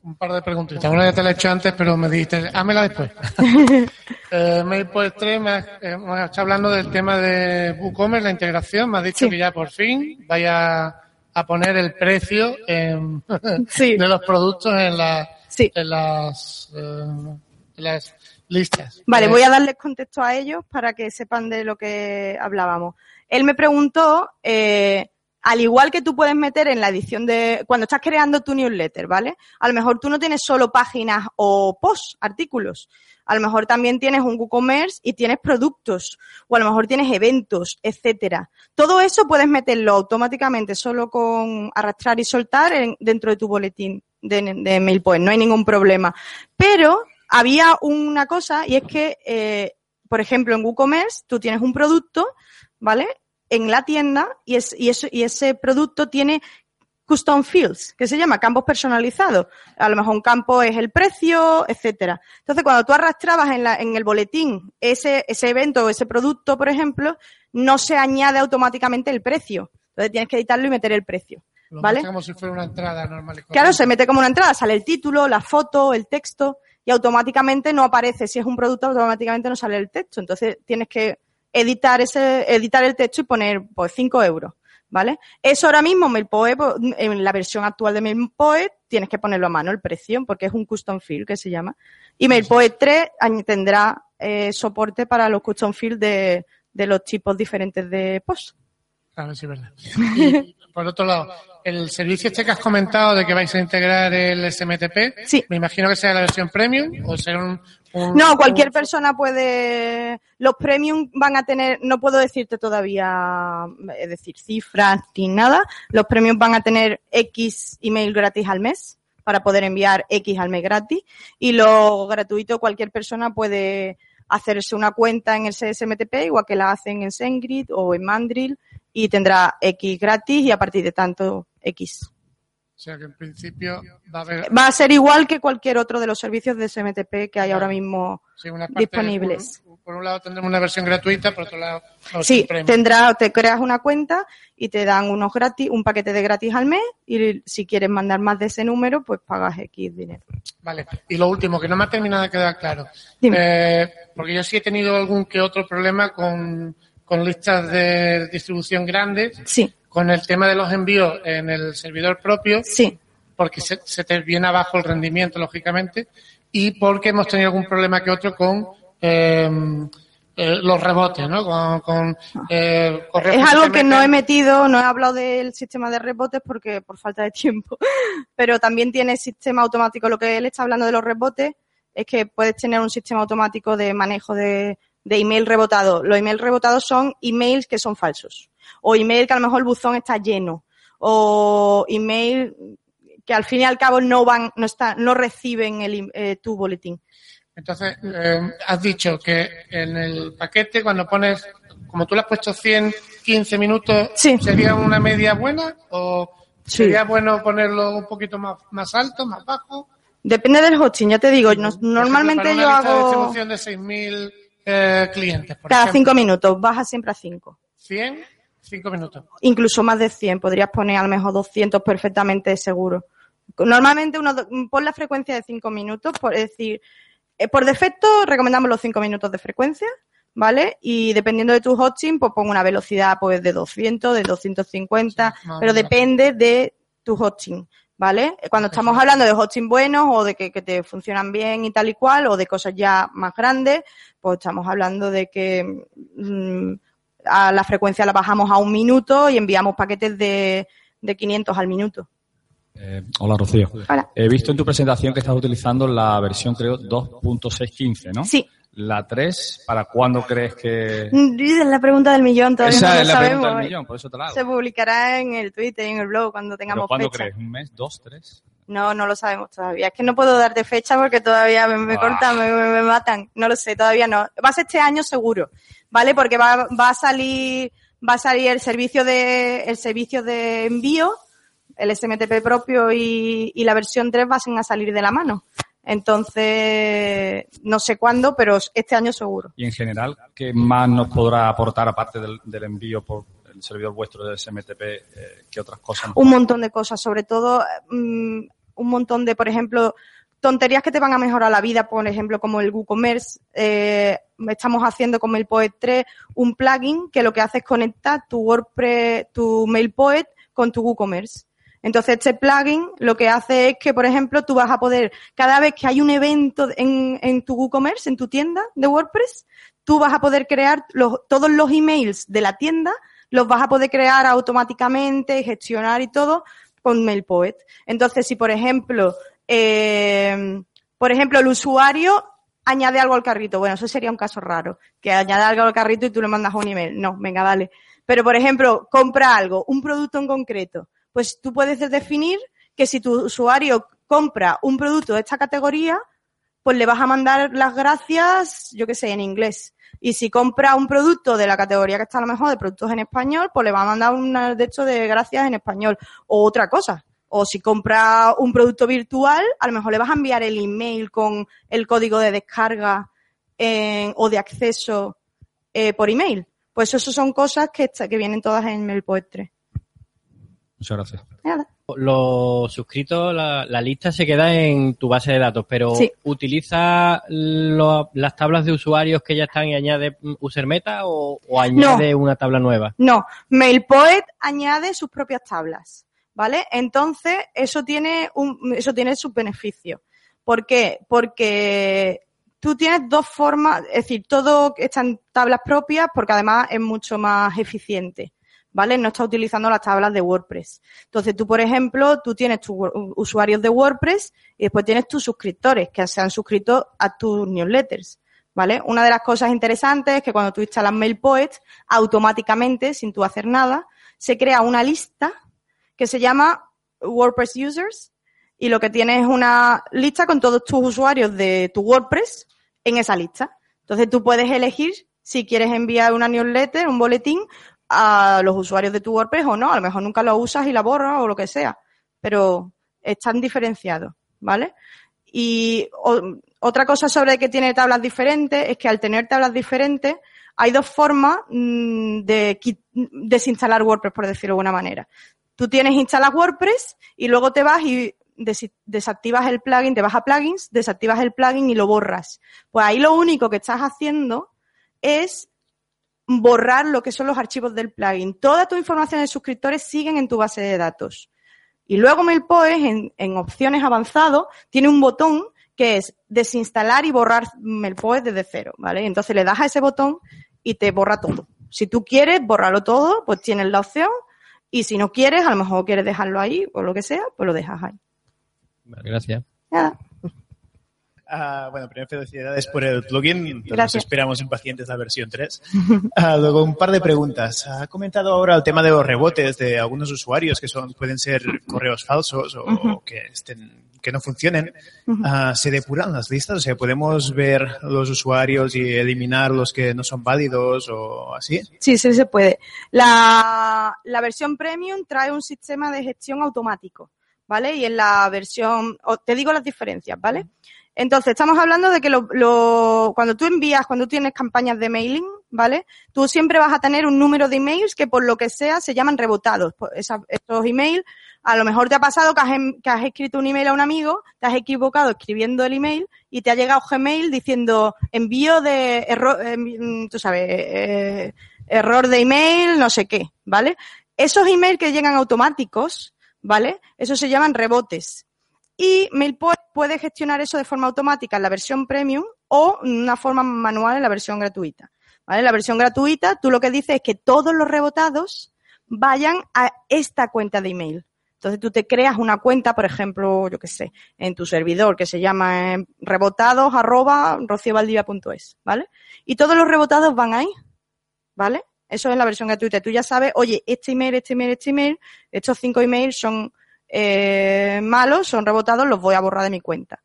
Un par de preguntitas. Una ya te la he hecho antes, pero me dijiste, hámela después. eh, 3, me has, eh, estado hablando del tema de WooCommerce, la integración. Me has dicho Sí. que ya por fin vaya a poner el precio en- Sí. de los productos en, la- Sí. en las, eh, en las listas. Vale, Eh, voy a darles contexto a ellos para que sepan de lo que hablábamos. Él me preguntó, eh, al igual que tú puedes meter en la edición de, cuando estás creando tu newsletter, ¿vale? A lo mejor tú no tienes solo páginas o posts, artículos. A lo mejor también tienes un WooCommerce y tienes productos, o a lo mejor tienes eventos, etcétera. Todo eso puedes meterlo automáticamente solo con arrastrar y soltar en- dentro de tu boletín de, de MailPoint. No hay ningún problema. Pero había una cosa y es que, eh, por ejemplo, en WooCommerce tú tienes un producto, ¿vale? En la tienda y, es, y, eso, y ese producto tiene custom fields, que se llama campos personalizados. A lo mejor un campo es el precio, etcétera. Entonces, cuando tú arrastrabas en, la, en el boletín ese, ese evento o ese producto, por ejemplo, no se añade automáticamente el precio. Entonces tienes que editarlo y meter el precio. lo ¿vale? como si fuera una entrada normal Claro, se mete como una entrada, sale el título, la foto, el texto y automáticamente no aparece. Si es un producto, automáticamente no sale el texto. Entonces tienes que editar ese, editar el texto y poner pues 5 euros. ¿Vale? Eso ahora mismo, MailPoet, pues, en la versión actual de MailPoet, tienes que ponerlo a mano el precio, porque es un custom field que se llama. Y MailPoet 3 añ- tendrá eh, soporte para los custom fields de, de los tipos diferentes de post. Claro, sí, verdad. Y, por otro lado, el servicio este que has comentado de que vais a integrar el SMTP, Sí. me imagino que sea la versión premium o será un... un- No, cualquier un- persona puede. Los premium van a tener, no puedo decirte todavía, es decir, cifras ni nada. Los premium van a tener X email gratis al mes para poder enviar X al mes gratis. Y lo gratuito, cualquier persona puede hacerse una cuenta en el CSMTP, igual que la hacen en SendGrid o en Mandrill, y tendrá X gratis y a partir de tanto X. O sea que en principio va a haber Va a ser igual que cualquier otro de los servicios de SMTP que hay ahora mismo sí, una parte, disponibles. Por, por un lado tendremos una versión gratuita, por otro lado la versión Sí, tendrá, te creas una cuenta y te dan unos gratis, un paquete de gratis al mes y si quieres mandar más de ese número, pues pagas X dinero. Vale. Y lo último, que no me ha terminado de quedar claro. Dime. Eh, porque yo sí he tenido algún que otro problema con, con listas de distribución grandes, Sí, con el tema de los envíos en el servidor propio. sí, porque se, se te viene abajo el rendimiento, lógicamente, y porque hemos tenido algún problema que otro con eh, eh, los rebotes, ¿no? Con, con eh, correos es algo que no he metido, no he hablado del sistema de rebotes porque por falta de tiempo, pero también tiene sistema automático. Lo que él está hablando de los rebotes es que puedes tener un sistema automático de manejo de, de email rebotado. Los email rebotados son emails que son falsos o email que a lo mejor el buzón está lleno o email que al fin y al cabo no van, no está, no reciben el, eh, tu boletín. Entonces, eh, has dicho que en el paquete, cuando pones, como tú le has puesto 100, 15 minutos, Sí. ¿sería una media buena? ¿O Sí. sería bueno ponerlo un poquito más, más alto, más bajo? Depende del hosting, ya te digo, no- normalmente yo para una lista de hago distribución de 6.000 eh, clientes, por cada ejemplo. cinco minutos, baja siempre a cinco. 100, 5 minutos. incluso más de 100, podrías poner a lo mejor 200 perfectamente seguro. Normalmente uno, pon la frecuencia de 5 minutos, por es decir, eh, por defecto recomendamos los 5 minutos de frecuencia, ¿vale? Y dependiendo de tu hosting, pues pon una velocidad pues de 200, de 250, Sí, pero depende de tu hosting, ¿vale? Cuando estamos hablando de hosting buenos o de que, que te funcionan bien y tal y cual, o de cosas ya más grandes, pues estamos hablando de que mm, a la frecuencia la bajamos a un minuto y enviamos paquetes de, de 500 al minuto. Eh, hola, Rocío. Hola. He visto en tu presentación que estás utilizando la versión, creo, 2.615, ¿no? Sí. La 3, ¿para cuándo crees que...? Es la pregunta del millón, todavía Esa no lo es la sabemos. pregunta del millón, por eso te la hago. Se publicará en el Twitter y en el blog cuando ¿Pero tengamos cuándo fecha. crees? ¿Un mes? ¿Dos? ¿Tres? No, no lo sabemos todavía. Es que no puedo darte fecha porque todavía me, me cortan, me, me- me matan. No lo sé, todavía no. Va a ser este año seguro, ¿vale? Porque va, va a salir, va a salir el servicio de, el servicio de envío, el SMTP propio y, y la versión 3 van a salir de la mano. Entonces, no sé cuándo, pero este año seguro. Y en general, ¿qué más nos podrá aportar, aparte del, del envío por el servidor vuestro de SMTP, eh, qué otras cosas? un montón de cosas, sobre todo mm, un montón de, por ejemplo, tonterías que te van a mejorar la vida, por ejemplo, como el WooCommerce. Eh, estamos haciendo con MailPoet 3 un plugin que lo que hace es conectar tu WordPress, tu MailPoet con tu WooCommerce. Entonces, este plugin lo que hace es que, por ejemplo, tú vas a poder, cada vez que hay un evento en, en tu WooCommerce, en tu tienda de WordPress, tú vas a poder crear los, todos los emails de la tienda, los vas a poder crear automáticamente, gestionar y todo con MailPoet. Entonces, si por ejemplo, eh, por ejemplo, el usuario añade algo al carrito, bueno, eso sería un caso raro, que añade algo al carrito y tú le mandas un email. No, venga, vale. Pero, por ejemplo, compra algo, un producto en concreto, pues tú puedes definir que si tu usuario compra un producto de esta categoría, pues le vas a mandar las gracias, yo qué sé, en inglés. Y si compra un producto de la categoría que está a lo mejor de productos en español, pues le va a mandar un de hecho de gracias en español. O otra cosa. O si compra un producto virtual, a lo mejor le vas a enviar el email con el código de descarga eh, o de acceso eh, por email. Pues eso son cosas que, que vienen todas en MailPoet 3. Muchas gracias. Nada. Los suscritos, la, la lista se queda en tu base de datos, pero Sí. ¿utiliza lo- las tablas de usuarios que ya están y añade mm, user meta o, o añade una tabla nueva? No, MailPoet añade sus propias tablas, ¿vale? Entonces, eso tiene un, eso tiene sus beneficios. ¿Por qué? Porque tú tienes dos formas, es decir, todo está en tablas propias porque además es mucho más eficiente, ¿vale? No está utilizando las tablas de WordPress. Entonces, tú, por ejemplo, tú tienes tus usuarios de WordPress y después tienes tus suscriptores que se han suscrito a tus newsletters. ¿Vale? Una de las cosas interesantes es que cuando tú instalas MailPoet, automáticamente, sin tú hacer nada, se crea una lista que se llama WordPress Users y lo que tienes es una lista con todos tus usuarios de tu WordPress en esa lista. Entonces tú puedes elegir si quieres enviar una newsletter, un boletín a los usuarios de tu WordPress o no. A lo mejor nunca lo usas y la borras o lo que sea, pero están diferenciados, ¿vale? Y otra cosa sobre que tiene tablas diferentes es que al tener tablas diferentes hay dos formas mm, de desinstalar WordPress, por decirlo de alguna manera. Tú tienes instalas WordPress y luego te vas y desactivas el plugin, te vas a plugins, desactivas el plugin y lo borras. Pues ahí lo único que estás haciendo es borrar lo que son los archivos del plugin. Toda tu información de suscriptores siguen en tu base de datos. Y luego MailPoet, en, en opciones avanzados, tiene un botón que es desinstalar y borrar MailPoet desde cero, ¿vale? Entonces le das a ese botón y te borra todo. Si tú quieres borrarlo todo, pues tienes la opción. Y si no quieres, a lo mejor quieres dejarlo ahí o lo que sea, pues lo dejas ahí. Gracias. Nada. Ah, bueno, primero felicidades por el plugin. Gracias. esperamos impacientes la versión 3. Ah, luego, un par de preguntas. Ha comentado ahora el tema de los rebotes de algunos usuarios que son pueden ser correos falsos o, Ujú. que estén que no funcionen. Ah, ¿Se depuran las listas? O sea, ¿podemos ver los usuarios y eliminar los que no son válidos o así? Sí, sí se puede. La, la versión premium trae un sistema de gestión automático, ¿vale? Y en la versión, te digo las diferencias, ¿vale? Entonces, estamos hablando de que lo, cuando tú envías, cuando tienes campañas de mailing, ¿vale? Tú siempre vas a tener un número de emails que por lo que sea se llaman rebotados. Pues esa- estos emails, a lo mejor te ha pasado que has, em- que has escrito un email a un amigo, te has equivocado escribiendo el email y te ha llegado Gmail diciendo envío de error, em, tú sabes, eh, error de email, no sé qué, ¿vale? Esos emails que llegan automáticos, ¿vale? Esos se llaman rebotes. Y MailPoet puede gestionar eso de forma automática en la versión premium o en una forma manual en la versión gratuita. ¿Vale? La versión gratuita, tú lo que dices es que todos los rebotados vayan a esta cuenta de email. Entonces tú te creas una cuenta, por ejemplo, yo qué sé, en tu servidor que se llama eh, rebotados ¿vale? Y todos los rebotados van ahí, ¿vale? Eso es la versión gratuita. Tú ya sabes, oye, este email, este email, este email, estos cinco emails son eh, malos, son rebotados, los voy a borrar de mi cuenta.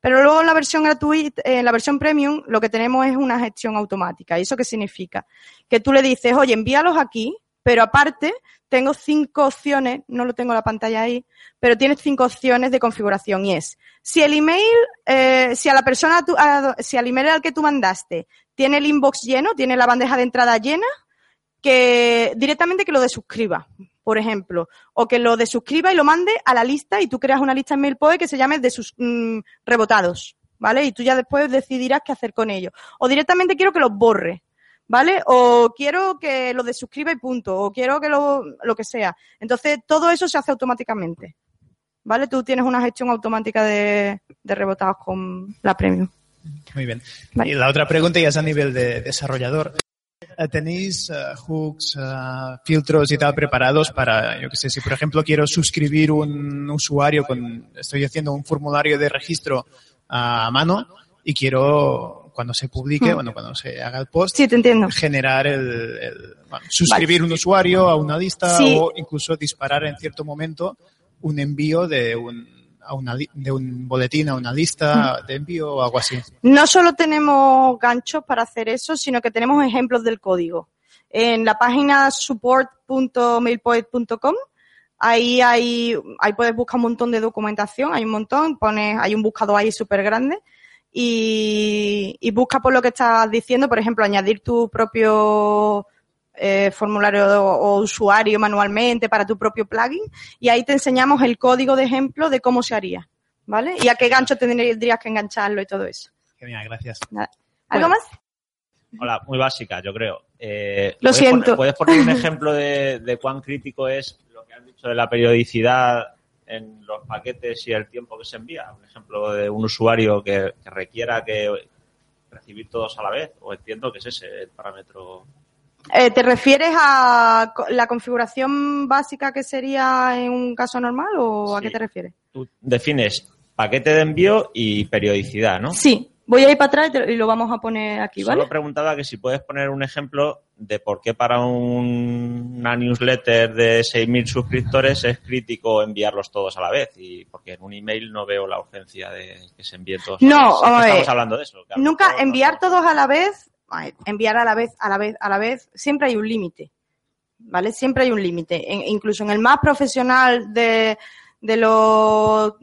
Pero luego en la versión gratuita, en la versión premium, lo que tenemos es una gestión automática. ¿Y eso qué significa? Que tú le dices, oye, envíalos aquí, pero aparte tengo cinco opciones, no lo tengo en la pantalla ahí, pero tienes cinco opciones de configuración y es, si el email, eh, si a la persona, si al email al que tú mandaste tiene el inbox lleno, tiene la bandeja de entrada llena, que directamente que lo desuscriba, por ejemplo, o que lo desuscriba y lo mande a la lista y tú creas una lista en MailPoe que se llame de sus mm, rebotados, ¿vale? Y tú ya después decidirás qué hacer con ellos. O directamente quiero que los borre, ¿vale? O quiero que lo desuscriba y punto, o quiero que lo, lo que sea. Entonces, todo eso se hace automáticamente, ¿vale? Tú tienes una gestión automática de, de rebotados con la Premium. Muy bien. Y la otra pregunta ya es a nivel de desarrollador. Eh, ¿Tenéis uh, hooks, uh, filtros y tal preparados para, yo qué sé, si por ejemplo quiero suscribir un usuario con, estoy haciendo un formulario de registro a mano y quiero, cuando se publique, mm. bueno, cuando se haga el post, sí, te entiendo. generar el, el bueno, suscribir vale. un usuario a una lista sí. o incluso disparar en cierto momento un envío de un a una, de un boletín a una lista de envío o algo así. No solo tenemos ganchos para hacer eso, sino que tenemos ejemplos del código. En la página support.mailpoet.com ahí hay, ahí puedes buscar un montón de documentación, hay un montón, pones, hay un buscador ahí súper grande y, y busca por lo que estás diciendo, por ejemplo, añadir tu propio eh, formulario o, o, usuario manualmente para tu propio plugin y ahí te enseñamos el código de ejemplo de cómo se haría, ¿vale? Y a qué gancho tendrías que engancharlo y todo eso. Genial, gracias. Nada. ¿Algo bueno. más? Hola, muy básica, yo creo. Eh, lo ¿puedes siento. Poner, ¿Puedes poner un ejemplo de, de cuán crítico es lo que has dicho de la periodicidad en los paquetes y el tiempo que se envía? Un ejemplo de un usuario que, que requiera que recibir todos a la vez, o entiendo que es ese el parámetro eh, ¿Te refieres a la configuración básica que sería en un caso normal o sí. a qué te refieres? Tú defines paquete de envío y periodicidad, ¿no? Sí. Voy a ir para atrás y, te, y lo vamos a poner aquí, ¿vale? Solo preguntaba que si puedes poner un ejemplo de por qué para un, una newsletter de 6.000 suscriptores es crítico enviarlos todos a la vez y porque en un email no veo la urgencia de que se envíen todos. No, a la vez. estamos hablando de eso. Nunca enviar todos a la vez enviar a la vez, a la vez, a la vez, siempre hay un límite, ¿vale? Siempre hay un límite. incluso en el más profesional de, de los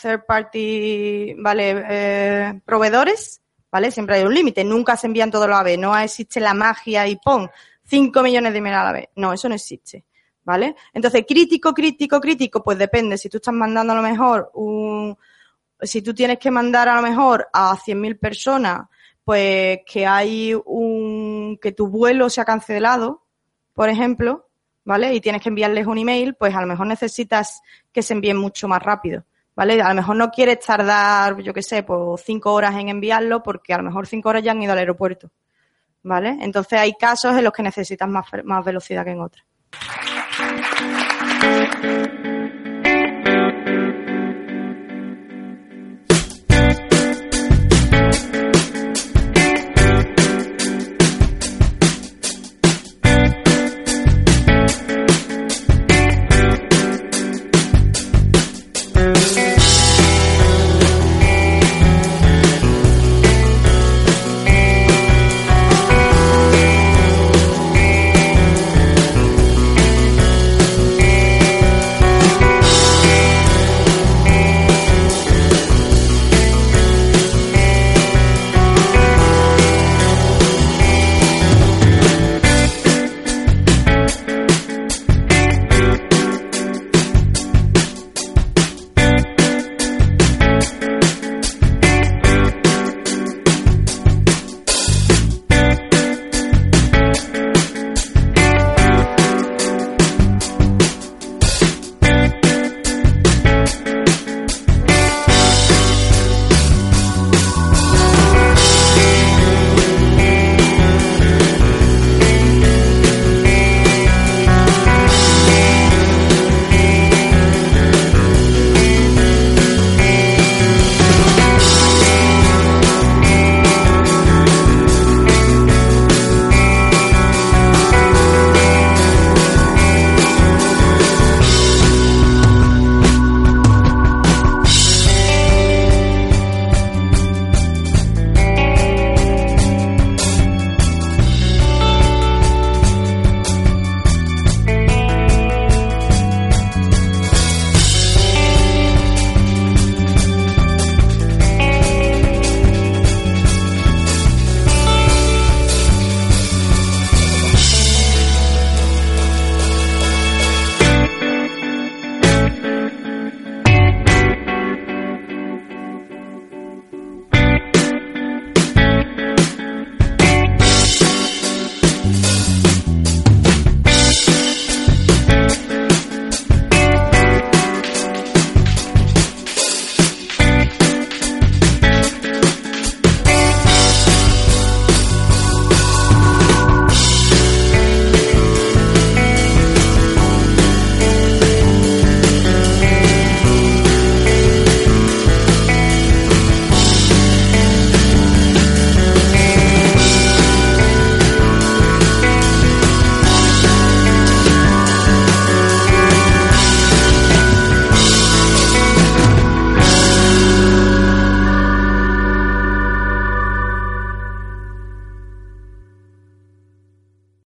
third party, ¿vale? Eh, proveedores, ¿vale? Siempre hay un límite. Nunca se envían todos a la vez. No existe la magia y pon 5 millones de emails a la vez. No, eso no existe. ¿Vale? Entonces, crítico, crítico, crítico, pues depende. Si tú estás mandando a lo mejor un, si tú tienes que mandar a lo mejor a 100.000 personas pues que hay un, que tu vuelo se ha cancelado, por ejemplo, ¿vale? Y tienes que enviarles un email, pues a lo mejor necesitas que se envíen mucho más rápido, ¿vale? A lo mejor no quieres tardar, yo qué sé, pues cinco horas en enviarlo porque a lo mejor cinco horas ya han ido al aeropuerto, ¿vale? Entonces hay casos en los que necesitas más, más velocidad que en otros.